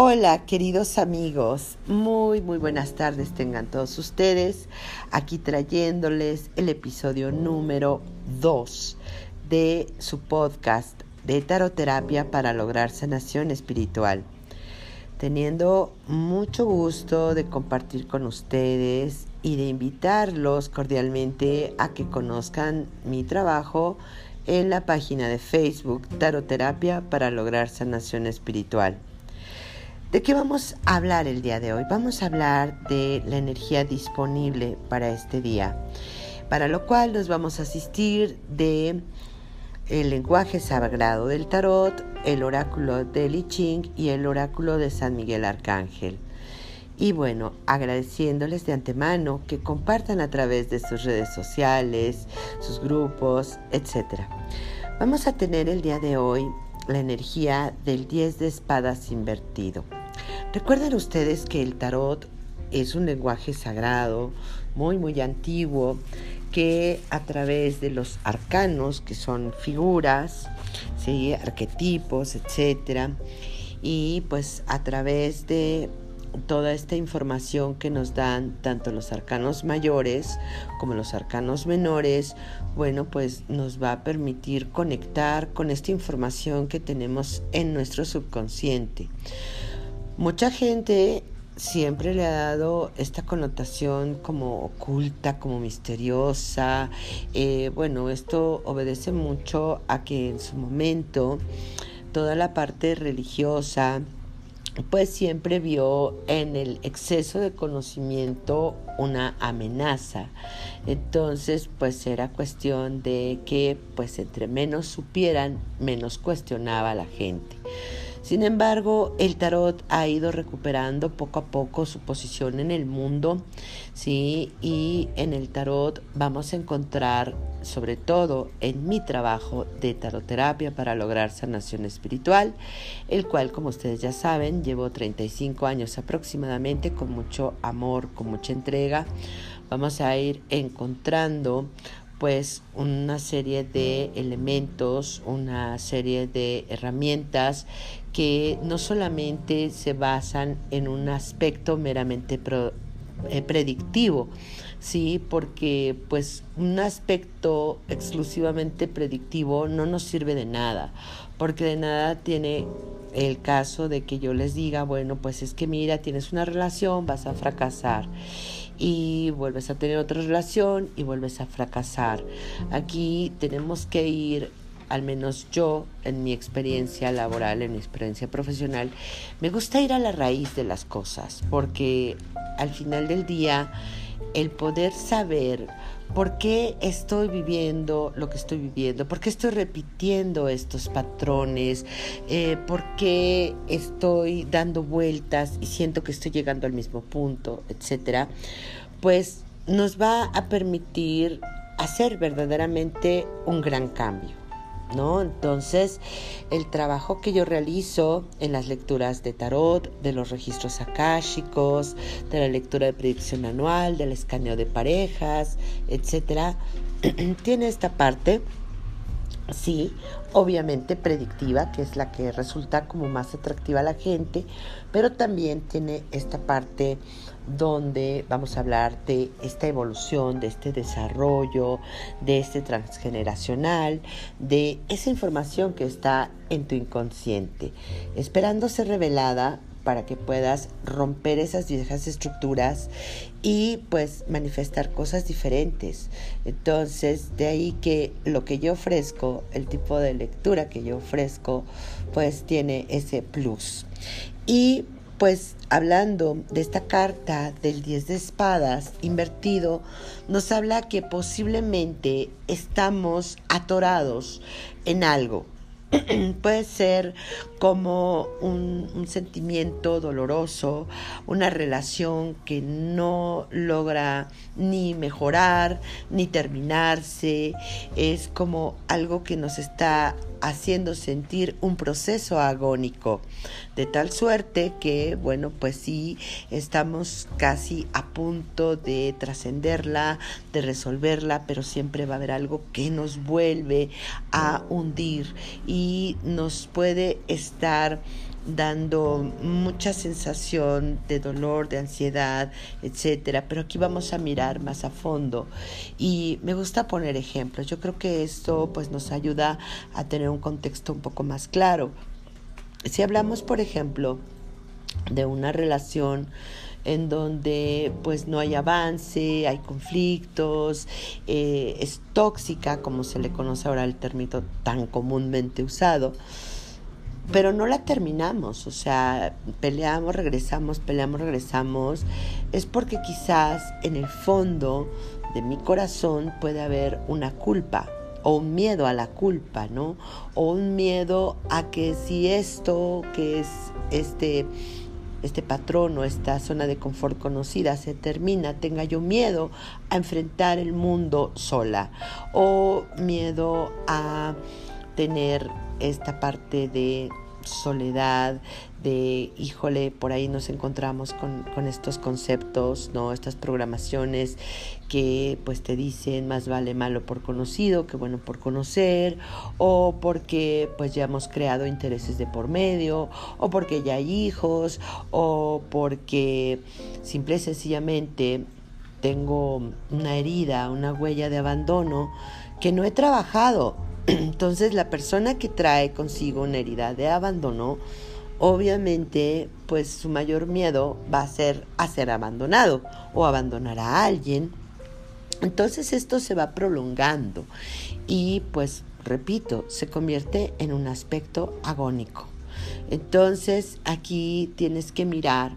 Hola queridos amigos, muy muy buenas tardes tengan todos ustedes, aquí trayéndoles el episodio número 2 de su podcast de taroterapia para lograr sanación espiritual. Teniendo mucho gusto de compartir con ustedes y de invitarlos cordialmente a que conozcan mi trabajo en la página de Facebook Taroterapia para lograr sanación espiritual. ¿De qué vamos a hablar el día de hoy? Vamos a hablar de la energía disponible para este día, para lo cual nos vamos a asistir de el lenguaje sagrado del tarot, el oráculo de Li Ching y el oráculo de San Miguel Arcángel. Y bueno, agradeciéndoles de antemano que compartan a través de sus redes sociales, sus grupos, etc. Vamos a tener el día de hoy la energía del 10 de espadas invertido. Recuerden ustedes que el tarot es un lenguaje sagrado, muy, muy antiguo, que a través de los arcanos, que son figuras, ¿sí? arquetipos, etc., y pues a través de toda esta información que nos dan tanto los arcanos mayores como los arcanos menores, bueno, pues nos va a permitir conectar con esta información que tenemos en nuestro subconsciente. Mucha gente siempre le ha dado esta connotación como oculta, como misteriosa. Eh, bueno, esto obedece mucho a que en su momento toda la parte religiosa pues siempre vio en el exceso de conocimiento una amenaza. Entonces, pues era cuestión de que pues entre menos supieran, menos cuestionaba la gente. Sin embargo, el tarot ha ido recuperando poco a poco su posición en el mundo, ¿sí? Y en el tarot vamos a encontrar, sobre todo en mi trabajo de taroterapia para lograr sanación espiritual, el cual, como ustedes ya saben, llevo 35 años aproximadamente con mucho amor, con mucha entrega. Vamos a ir encontrando pues una serie de elementos, una serie de herramientas que no solamente se basan en un aspecto meramente eh, predictivo, sí, porque pues un aspecto exclusivamente predictivo no nos sirve de nada, porque de nada tiene el caso de que yo les diga, bueno, pues es que mira, tienes una relación, vas a fracasar y vuelves a tener otra relación y vuelves a fracasar. Aquí tenemos que ir, al menos yo, en mi experiencia laboral, en mi experiencia profesional, me gusta ir a la raíz de las cosas, porque al final del día, el poder saber por qué estoy viviendo lo que estoy viviendo, por qué estoy repitiendo estos patrones, eh, por qué estoy dando vueltas y siento que estoy llegando al mismo punto, etcétera, pues nos va a permitir hacer verdaderamente un gran cambio. ¿No? Entonces, el trabajo que yo realizo en las lecturas de tarot, de los registros akáshicos, de la lectura de predicción anual, del escaneo de parejas, etcétera, tiene esta parte sí, obviamente predictiva, que es la que resulta como más atractiva a la gente, pero también tiene esta parte donde vamos a hablar de esta evolución, de este desarrollo, de este transgeneracional, de esa información que está en tu inconsciente, esperando ser revelada para que puedas romper esas viejas estructuras y pues manifestar cosas diferentes. Entonces, de ahí que lo que yo ofrezco, el tipo de lectura que yo ofrezco, pues tiene ese plus. Y pues hablando de esta carta del 10 de espadas invertido, nos habla que posiblemente estamos atorados en algo, puede ser como un, sentimiento doloroso, una relación que no logra ni mejorar ni terminarse, es como algo que nos está haciendo sentir un proceso agónico, de tal suerte que, bueno, pues sí, estamos casi a punto de trascenderla, de resolverla, pero siempre va a haber algo que nos vuelve a hundir. Y nos puede estar dando mucha sensación de dolor, de ansiedad, etcétera, pero aquí vamos a mirar más a fondo y me gusta poner ejemplos. Yo creo que esto pues nos ayuda a tener un contexto un poco más claro. Si hablamos, por ejemplo, de una relación en donde pues no hay avance, hay conflictos, eh, es tóxica, como se le conoce ahora el término tan comúnmente usado, pero no la terminamos, o sea, peleamos, regresamos, peleamos, regresamos, es porque quizás en el fondo de mi corazón puede haber una culpa o un miedo a la culpa, ¿no? O un miedo a que si esto que es este este patrón o esta zona de confort conocida se termina, tenga yo miedo a enfrentar el mundo sola o miedo a tener esta parte de soledad, de, híjole, por ahí nos encontramos con, con, estos conceptos, ¿no? Estas programaciones que pues te dicen más vale malo por conocido que bueno por conocer, o porque pues ya hemos creado intereses de por medio, o porque ya hay hijos, o porque simple y sencillamente tengo una herida, una huella de abandono que no he trabajado entonces la persona que trae consigo una herida de abandono, obviamente pues su mayor miedo va a ser a ser abandonado o abandonar a alguien. Entonces esto se va prolongando y pues repito, se convierte en un aspecto agónico. Entonces aquí tienes que mirar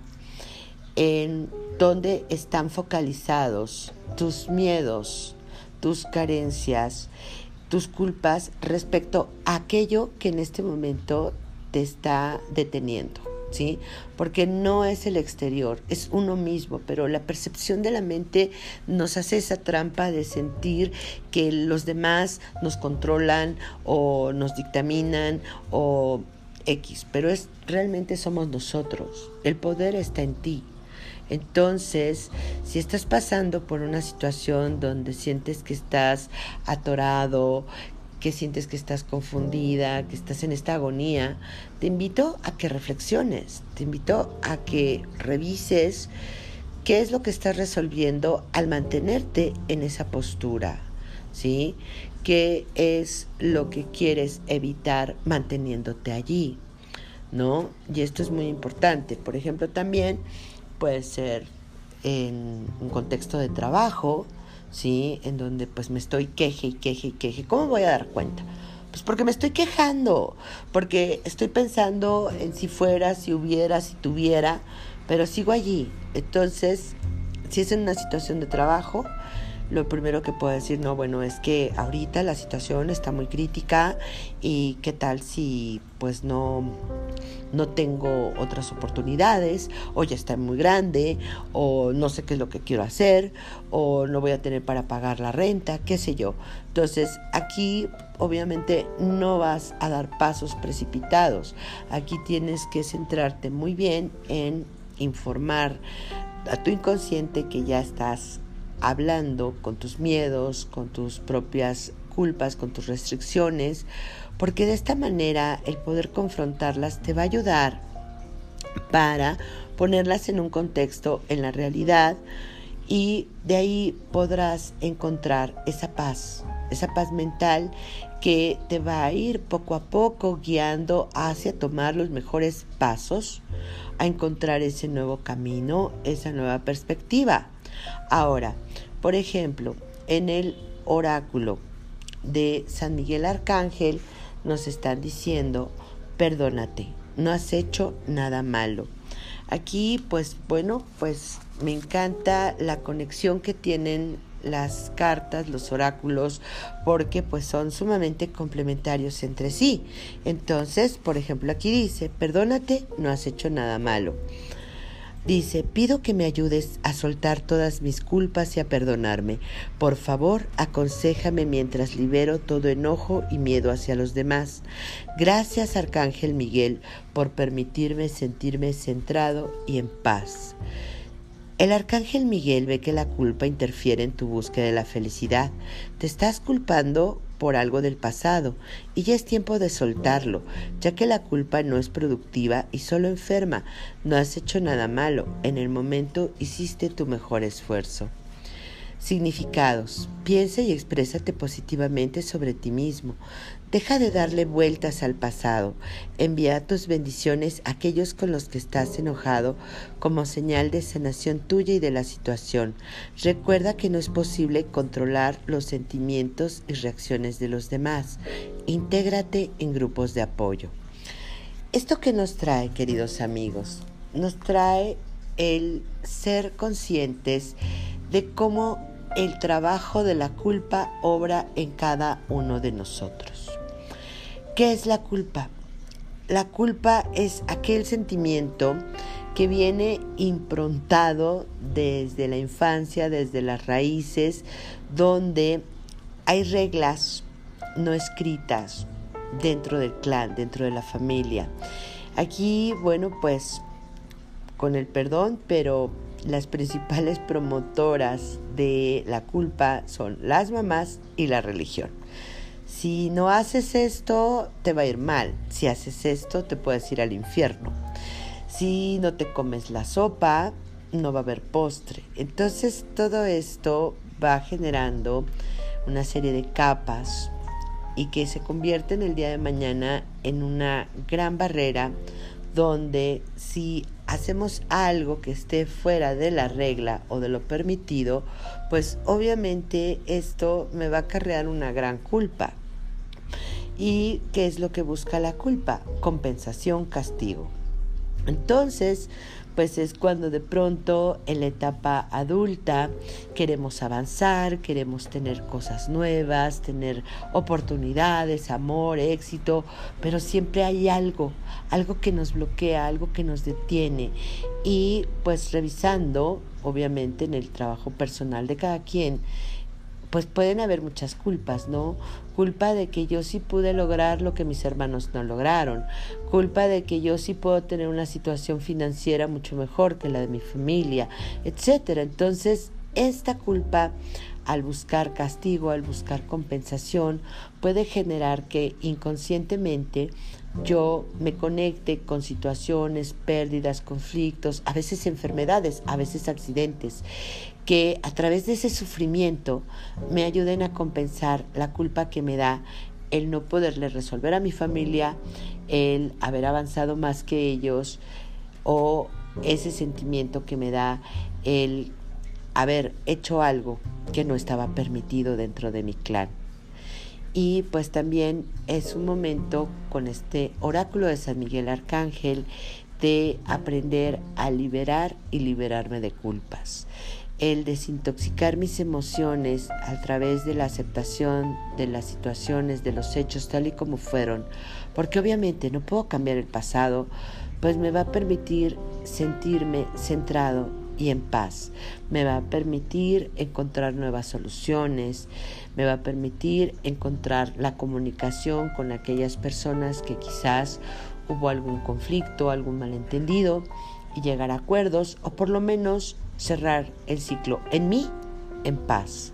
en dónde están focalizados tus miedos, tus carencias, tus culpas respecto a aquello que en este momento te está deteniendo. ¿Sí? Porque no es el exterior, es uno mismo, pero la percepción de la mente nos hace esa trampa de sentir que los demás nos controlan o nos dictaminan o X, pero es realmente somos nosotros. El poder está en ti. Entonces, si estás pasando por una situación donde sientes que estás atorado, que sientes que estás confundida, que estás en esta agonía, te invito a que reflexiones, te invito a que revises qué es lo que estás resolviendo al mantenerte en esa postura, ¿sí? ¿Qué es lo que quieres evitar manteniéndote allí? ¿No? Y esto es muy importante. Por ejemplo, también puede ser en un contexto de trabajo, ¿sí? En donde pues me estoy queje y queje y queje. ¿Cómo voy a dar cuenta? Pues porque me estoy quejando, porque estoy pensando en si fuera, si hubiera, si tuviera, pero sigo allí. Entonces, si es en una situación de trabajo, lo primero que puedo decir, no, bueno, es que ahorita la situación está muy crítica y qué tal si pues no, no tengo otras oportunidades o ya está muy grande o no sé qué es lo que quiero hacer o no voy a tener para pagar la renta, qué sé yo. Entonces aquí obviamente no vas a dar pasos precipitados. Aquí tienes que centrarte muy bien en informar a tu inconsciente que ya estás hablando con tus miedos, con tus propias culpas, con tus restricciones, porque de esta manera el poder confrontarlas te va a ayudar para ponerlas en un contexto, en la realidad, y de ahí podrás encontrar esa paz, esa paz mental que te va a ir poco a poco guiando hacia tomar los mejores pasos, a encontrar ese nuevo camino, esa nueva perspectiva. Ahora, por ejemplo, en el oráculo de San Miguel Arcángel nos están diciendo, perdónate, no has hecho nada malo. Aquí, pues bueno, pues me encanta la conexión que tienen las cartas, los oráculos, porque pues son sumamente complementarios entre sí. Entonces, por ejemplo, aquí dice, perdónate, no has hecho nada malo. Dice, pido que me ayudes a soltar todas mis culpas y a perdonarme. Por favor, aconsejame mientras libero todo enojo y miedo hacia los demás. Gracias, Arcángel Miguel, por permitirme sentirme centrado y en paz. El arcángel Miguel ve que la culpa interfiere en tu búsqueda de la felicidad. Te estás culpando por algo del pasado y ya es tiempo de soltarlo, ya que la culpa no es productiva y solo enferma. No has hecho nada malo, en el momento hiciste tu mejor esfuerzo. Significados. Piensa y exprésate positivamente sobre ti mismo. Deja de darle vueltas al pasado. Envía tus bendiciones a aquellos con los que estás enojado como señal de sanación tuya y de la situación. Recuerda que no es posible controlar los sentimientos y reacciones de los demás. Intégrate en grupos de apoyo. ¿Esto que nos trae, queridos amigos? Nos trae el ser conscientes de cómo el trabajo de la culpa obra en cada uno de nosotros. ¿Qué es la culpa? La culpa es aquel sentimiento que viene improntado desde la infancia, desde las raíces, donde hay reglas no escritas dentro del clan, dentro de la familia. Aquí, bueno, pues con el perdón, pero las principales promotoras de la culpa son las mamás y la religión. Si no haces esto, te va a ir mal. Si haces esto, te puedes ir al infierno. Si no te comes la sopa, no va a haber postre. Entonces todo esto va generando una serie de capas y que se convierten el día de mañana en una gran barrera donde si hacemos algo que esté fuera de la regla o de lo permitido, pues obviamente esto me va a acarrear una gran culpa. ¿Y qué es lo que busca la culpa? Compensación, castigo. Entonces, pues es cuando de pronto en la etapa adulta queremos avanzar, queremos tener cosas nuevas, tener oportunidades, amor, éxito, pero siempre hay algo, algo que nos bloquea, algo que nos detiene. Y pues revisando, obviamente en el trabajo personal de cada quien, pues pueden haber muchas culpas, ¿no? Culpa de que yo sí pude lograr lo que mis hermanos no lograron, culpa de que yo sí puedo tener una situación financiera mucho mejor que la de mi familia, etcétera. Entonces, esta culpa al buscar castigo, al buscar compensación, puede generar que inconscientemente yo me conecte con situaciones, pérdidas, conflictos, a veces enfermedades, a veces accidentes, que a través de ese sufrimiento me ayuden a compensar la culpa que me da el no poderle resolver a mi familia, el haber avanzado más que ellos o ese sentimiento que me da el haber hecho algo que no estaba permitido dentro de mi clan. Y pues también es un momento con este oráculo de San Miguel Arcángel de aprender a liberar y liberarme de culpas. El desintoxicar mis emociones a través de la aceptación de las situaciones, de los hechos tal y como fueron, porque obviamente no puedo cambiar el pasado, pues me va a permitir sentirme centrado y en paz. Me va a permitir encontrar nuevas soluciones, me va a permitir encontrar la comunicación con aquellas personas que quizás hubo algún conflicto, algún malentendido y llegar a acuerdos o por lo menos cerrar el ciclo en mí en paz.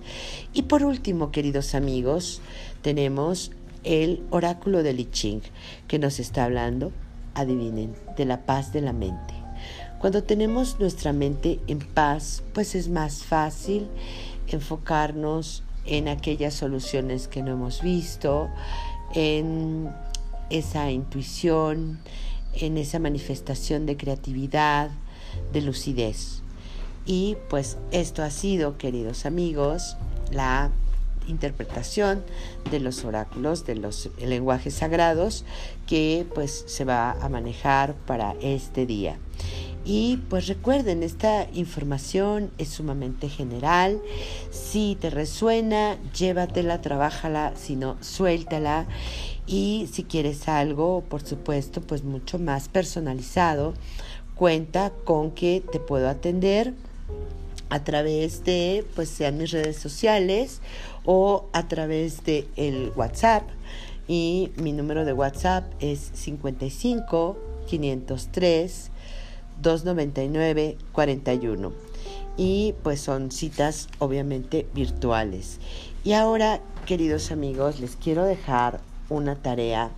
Y por último, queridos amigos, tenemos el oráculo de Li Ching que nos está hablando, adivinen, de la paz de la mente. Cuando tenemos nuestra mente en paz, pues es más fácil enfocarnos en aquellas soluciones que no hemos visto, en esa intuición, en esa manifestación de creatividad, de lucidez. Y pues esto ha sido, queridos amigos, la interpretación de los oráculos, de los lenguajes sagrados que pues se va a manejar para este día. Y pues recuerden, esta información es sumamente general. Si te resuena, llévatela, trabájala, si no, suéltala. Y si quieres algo, por supuesto, pues mucho más personalizado, cuenta con que te puedo atender a través de, pues sean mis redes sociales o a través de el WhatsApp. Y mi número de WhatsApp es 55 503 299 41. Y pues son citas obviamente virtuales. Y ahora, queridos amigos, les quiero dejar una tarea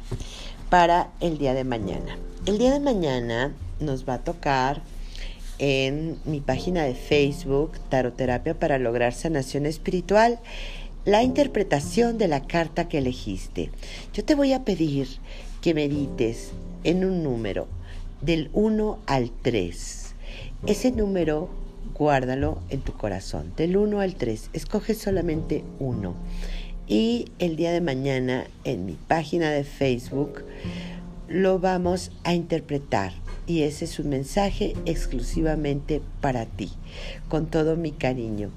para el día de mañana. El día de mañana nos va a tocar en mi página de Facebook, Taroterapia para lograr sanación espiritual, la interpretación de la carta que elegiste. Yo te voy a pedir que medites en un número del 1 al 3. Ese número guárdalo en tu corazón, del 1 al 3. Escoge solamente uno. Y el día de mañana en mi página de Facebook lo vamos a interpretar y ese es un mensaje exclusivamente para ti, con todo mi cariño.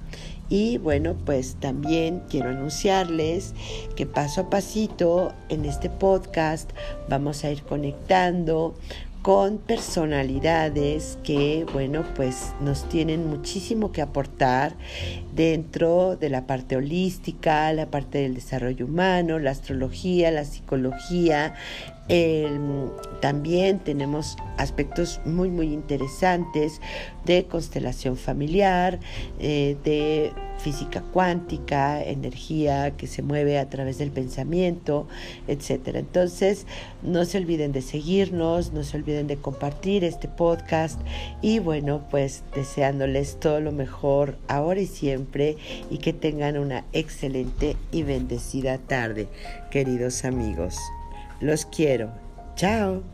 Y bueno, pues también quiero anunciarles que paso a pasito en este podcast vamos a ir conectando con personalidades que, bueno, pues nos tienen muchísimo que aportar dentro de la parte holística, la parte del desarrollo humano, la astrología, la psicología, también tenemos aspectos muy, muy interesantes de constelación familiar, eh, de física cuántica, energía que se mueve a través del pensamiento, etc. Entonces, no se olviden de seguirnos, no se olviden de compartir este podcast y bueno, pues deseándoles todo lo mejor ahora y siempre y que tengan una excelente y bendecida tarde, queridos amigos. Los quiero. Chao.